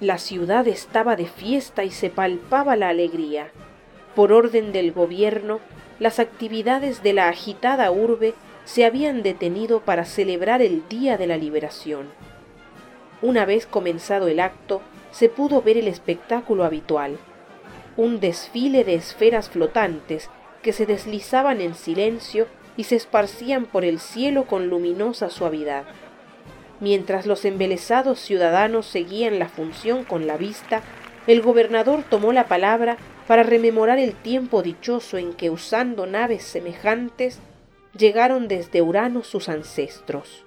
La ciudad estaba de fiesta y se palpaba la alegría. Por orden del gobierno, las actividades de la agitada urbe se habían detenido para celebrar el Día de la Liberación. Una vez comenzado el acto, se pudo ver el espectáculo habitual, un desfile de esferas flotantes que se deslizaban en silencio y se esparcían por el cielo con luminosa suavidad. Mientras los embelesados ciudadanos seguían la función con la vista, el gobernador tomó la palabra para rememorar el tiempo dichoso en que usando naves semejantes llegaron desde Urano sus ancestros.